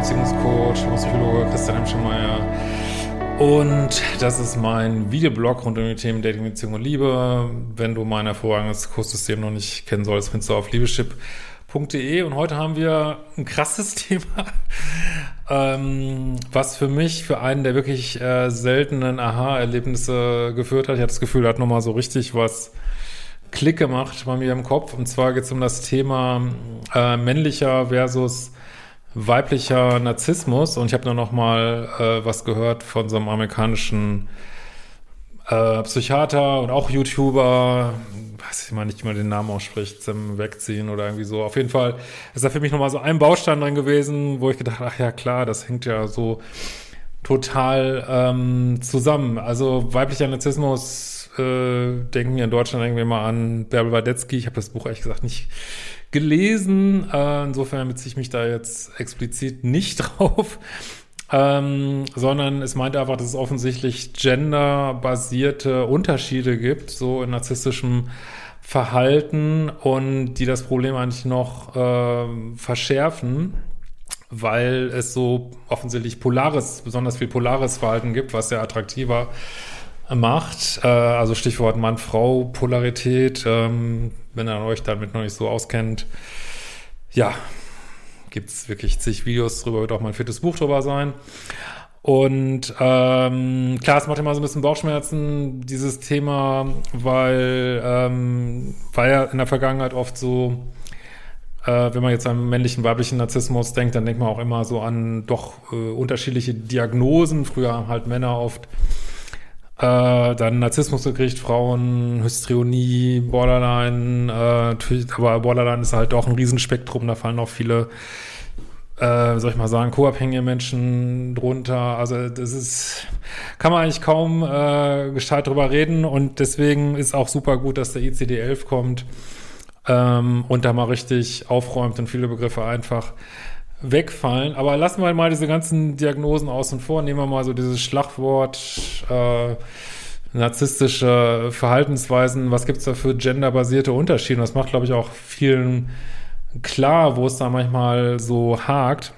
Beziehungscoach, Psychologe Christian Hemschemeyer. Und das ist mein Videoblog rund um die Themen Dating, Beziehung und Liebe. Wenn du mein hervorragendes Kurssystem noch nicht kennen solltest, findest du auf liebeschip.de. Und heute haben wir ein krasses Thema, ähm, was für mich für einen der wirklich äh, seltenen Aha-Erlebnisse geführt hat. Ich hatte das Gefühl, da hat nochmal so richtig was Klick gemacht bei mir im Kopf. Und zwar geht es um das Thema äh, männlicher versus weiblicher Narzissmus. Und ich habe nur noch mal äh, was gehört von so einem amerikanischen äh, Psychiater und auch YouTuber, weiß ich mal nicht, wie man den Namen ausspricht, zum Wegziehen oder irgendwie so. Auf jeden Fall ist da für mich noch mal so ein Baustein drin gewesen, wo ich gedacht, ach ja klar, das hängt ja so total ähm, zusammen. Also weiblicher Narzissmus äh, denken wir in Deutschland irgendwie mal an Bärbel Wadetzky. Ich habe das Buch ehrlich gesagt nicht gelesen. Äh, insofern beziehe ich mich da jetzt explizit nicht drauf. Ähm, sondern es meint einfach, dass es offensichtlich genderbasierte Unterschiede gibt, so in narzisstischem Verhalten und die das Problem eigentlich noch äh, verschärfen, weil es so offensichtlich polares, besonders viel polares Verhalten gibt, was sehr attraktiver macht. Äh, also Stichwort Mann-Frau-Polarität. Ähm, wenn ihr euch damit noch nicht so auskennt, ja, gibt es wirklich zig Videos drüber, wird auch mein viertes Buch drüber sein. Und ähm, klar, es macht immer so ein bisschen Bauchschmerzen, dieses Thema, weil, ähm, war ja in der Vergangenheit oft so, äh, wenn man jetzt an männlichen, weiblichen Narzissmus denkt, dann denkt man auch immer so an doch äh, unterschiedliche Diagnosen. Früher haben halt Männer oft äh, dann Narzissmus gekriegt, Frauen, Hystrionie, Borderline, äh, aber Borderline ist halt auch ein Riesenspektrum, da fallen auch viele, äh, soll ich mal sagen, co-abhängige Menschen drunter. Also das ist, kann man eigentlich kaum äh, gescheit drüber reden und deswegen ist auch super gut, dass der ICD-11 kommt ähm, und da mal richtig aufräumt und viele Begriffe einfach wegfallen. Aber lassen wir mal diese ganzen Diagnosen außen vor. Nehmen wir mal so dieses Schlagwort äh, narzisstische Verhaltensweisen. Was gibt's da für genderbasierte Unterschiede? Das macht, glaube ich, auch vielen klar, wo es da manchmal so hakt.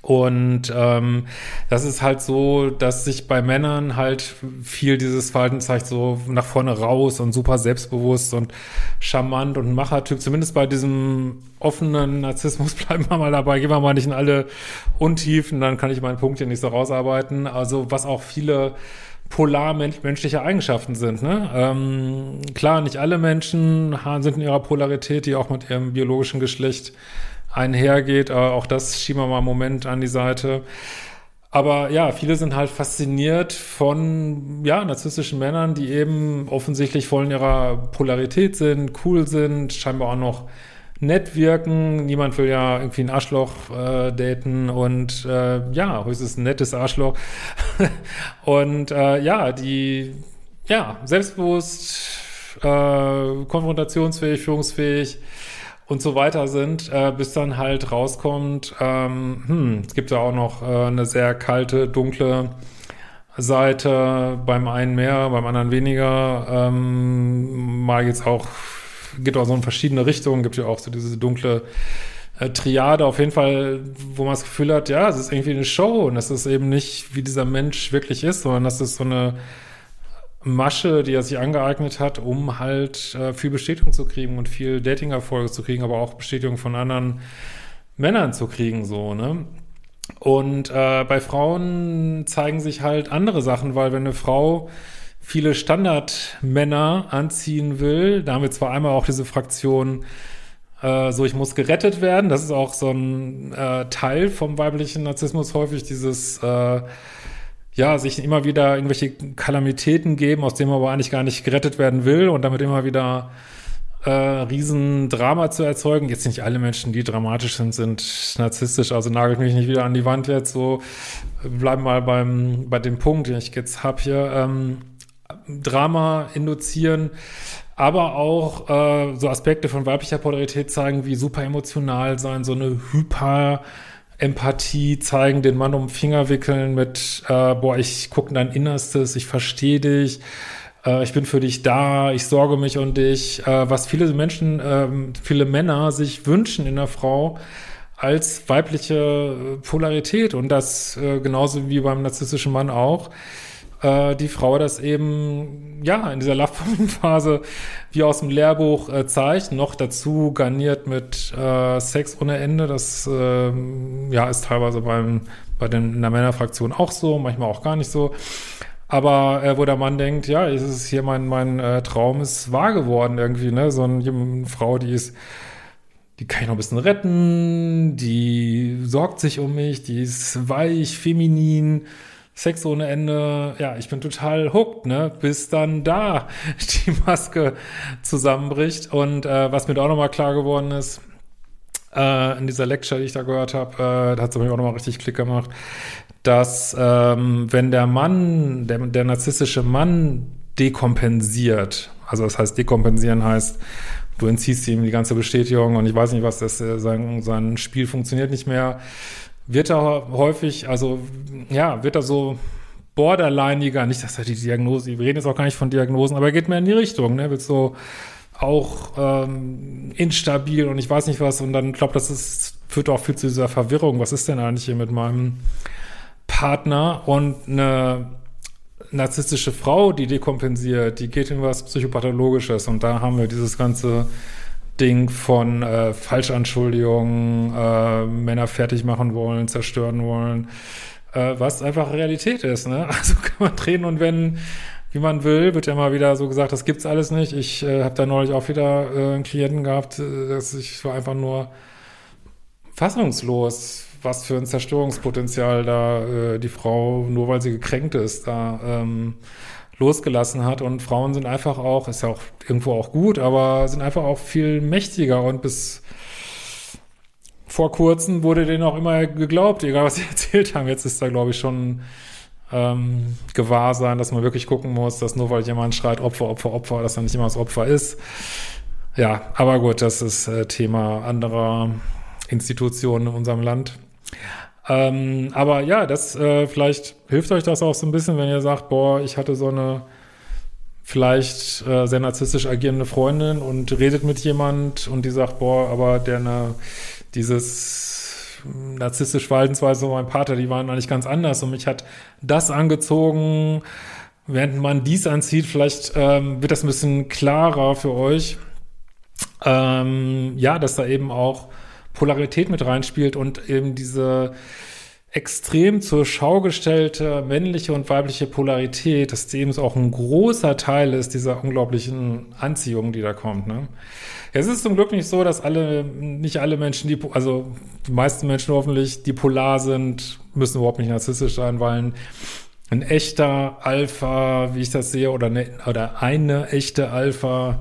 Und ähm, das ist halt so, dass sich bei Männern halt viel dieses Verhalten zeigt, so nach vorne raus und super selbstbewusst und charmant und Machertyp. Zumindest bei diesem offenen Narzissmus bleiben wir mal dabei, gehen wir mal nicht in alle Untiefen, dann kann ich meinen Punkt hier nicht so rausarbeiten. Also was auch viele polar menschliche Eigenschaften sind. Ne? Ähm, klar, nicht alle Menschen sind in ihrer Polarität, die auch mit ihrem biologischen Geschlecht einhergeht. Auch das schieben wir mal einen Moment an die Seite. Aber ja, viele sind halt fasziniert von, ja, narzisstischen Männern, die eben offensichtlich voll in ihrer Polarität sind, cool sind, scheinbar auch noch nett wirken. Niemand will ja irgendwie ein Arschloch äh, daten und äh, ja, höchstens ein nettes Arschloch. und äh, ja, die, ja, selbstbewusst, äh, konfrontationsfähig, führungsfähig, und so weiter sind, äh, bis dann halt rauskommt, ähm, hm, es gibt ja auch noch äh, eine sehr kalte, dunkle Seite, beim einen mehr, beim anderen weniger. Ähm, mal jetzt auch, geht auch so in verschiedene Richtungen, gibt ja auch so diese dunkle äh, Triade, auf jeden Fall, wo man das Gefühl hat, ja, es ist irgendwie eine Show und das ist eben nicht, wie dieser Mensch wirklich ist, sondern das ist so eine Masche, die er sich angeeignet hat, um halt äh, viel Bestätigung zu kriegen und viel Dating-Erfolge zu kriegen, aber auch Bestätigung von anderen Männern zu kriegen, so, ne? Und äh, bei Frauen zeigen sich halt andere Sachen, weil wenn eine Frau viele Standardmänner anziehen will, da haben wir zwar einmal auch diese Fraktion äh, so ich muss gerettet werden. Das ist auch so ein äh, Teil vom weiblichen Narzissmus häufig, dieses äh, ja, sich immer wieder irgendwelche Kalamitäten geben, aus denen man aber eigentlich gar nicht gerettet werden will und damit immer wieder äh, Riesendrama zu erzeugen. Jetzt nicht alle Menschen, die dramatisch sind, sind narzisstisch, also nagelt mich nicht wieder an die Wand jetzt so. Bleiben mal beim, bei dem Punkt, den ich jetzt habe hier. Ähm, Drama induzieren, aber auch äh, so Aspekte von weiblicher Polarität zeigen, wie super emotional sein, so eine Hyper- Empathie zeigen, den Mann um den Finger wickeln mit, äh, boah, ich gucke dein Innerstes, ich verstehe dich, äh, ich bin für dich da, ich sorge mich um dich, äh, was viele Menschen, äh, viele Männer sich wünschen in der Frau als weibliche Polarität. Und das äh, genauso wie beim narzisstischen Mann auch äh, die Frau das eben, ja, in dieser Love-Phase wie aus dem Lehrbuch äh, zeigt, noch dazu garniert mit äh, Sex ohne Ende. Das äh, ja, ist teilweise beim, bei den, in der Männerfraktion auch so, manchmal auch gar nicht so. Aber äh, wo der Mann denkt, ja, es ist hier mein, mein äh, Traum ist wahr geworden irgendwie, ne? So eine, eine Frau, die ist die kann ich noch ein bisschen retten, die sorgt sich um mich, die ist weich, feminin, Sex ohne Ende, ja, ich bin total hooked, ne, bis dann da die Maske zusammenbricht. Und äh, was mir da auch nochmal klar geworden ist, äh, in dieser Lecture, die ich da gehört habe, äh, da hat es mir auch nochmal richtig Klick gemacht, dass ähm, wenn der Mann, der, der narzisstische Mann dekompensiert, also das heißt, dekompensieren heißt, du entziehst ihm die ganze Bestätigung und ich weiß nicht, was das, äh, sein, sein Spiel funktioniert nicht mehr, wird er häufig, also ja, wird er so borderlineiger, nicht, dass er die Diagnose, wir reden jetzt auch gar nicht von Diagnosen, aber er geht mehr in die Richtung, ne, wird so auch ähm, instabil und ich weiß nicht was und dann glaube das ist, führt auch viel zu dieser Verwirrung, was ist denn eigentlich hier mit meinem Partner? Und eine narzisstische Frau, die dekompensiert, die geht in was Psychopathologisches und da haben wir dieses ganze Ding von äh, Falschanschuldigungen, äh, Männer fertig machen wollen, zerstören wollen, äh, was einfach Realität ist. Ne? Also kann man drehen und wenden, wie man will. Wird ja mal wieder so gesagt, das gibt's alles nicht. Ich äh, habe da neulich auch wieder äh, einen Klienten gehabt, äh, dass ich war einfach nur fassungslos, was für ein Zerstörungspotenzial da äh, die Frau, nur weil sie gekränkt ist, da ähm, losgelassen hat. Und Frauen sind einfach auch, ist ja auch irgendwo auch gut, aber sind einfach auch viel mächtiger und bis vor kurzem wurde denen auch immer geglaubt, egal was sie erzählt haben. Jetzt ist da, glaube ich, schon ähm, gewahr sein, dass man wirklich gucken muss, dass nur weil jemand schreit Opfer, Opfer, Opfer, dass er nicht immer das Opfer ist. Ja, aber gut, das ist äh, Thema anderer Institutionen in unserem Land. Ähm, aber ja, das äh, vielleicht hilft euch das auch so ein bisschen, wenn ihr sagt, boah, ich hatte so eine vielleicht äh, sehr narzisstisch agierende Freundin und redet mit jemand und die sagt, boah, aber der ne, dieses narzisstische Verhaltensweise von meinem Vater, die waren eigentlich ganz anders und mich hat das angezogen, während man dies anzieht, vielleicht ähm, wird das ein bisschen klarer für euch. Ähm, ja, dass da eben auch Polarität mit reinspielt und eben diese extrem zur Schau gestellte männliche und weibliche Polarität, dass die eben auch ein großer Teil ist dieser unglaublichen Anziehung, die da kommt. Ne? Es ist zum Glück nicht so, dass alle, nicht alle Menschen, die, also die meisten Menschen hoffentlich, die polar sind, müssen überhaupt nicht narzisstisch sein, weil ein, echter Alpha, wie ich das sehe, oder eine, oder eine echte Alpha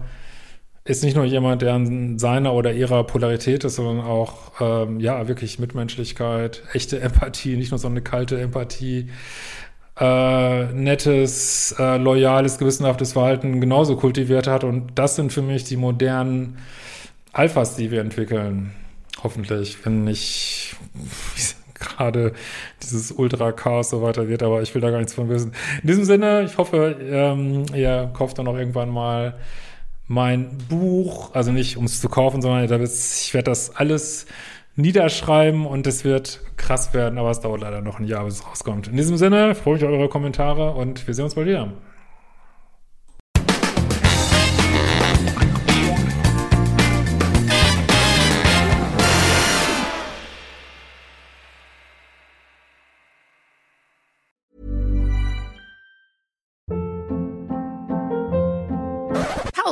ist nicht nur jemand, der an seiner oder ihrer Polarität ist, sondern auch, ähm, ja, wirklich Mitmenschlichkeit, echte Empathie, nicht nur so eine kalte Empathie, äh, nettes, äh, loyales, gewissenhaftes Verhalten genauso kultiviert hat. Und das sind für mich die modernen Alphas, die wir entwickeln. Hoffentlich, wenn nicht gerade dieses Ultra-Chaos so weiter wird, aber ich will da gar nichts von wissen. In diesem Sinne, ich hoffe, ähm, ihr kauft dann auch irgendwann mal mein Buch, also nicht um es zu kaufen, sondern ich werde das alles niederschreiben und es wird krass werden, aber es dauert leider noch ein Jahr, bis es rauskommt. In diesem Sinne freue ich mich auf eure Kommentare und wir sehen uns bald wieder.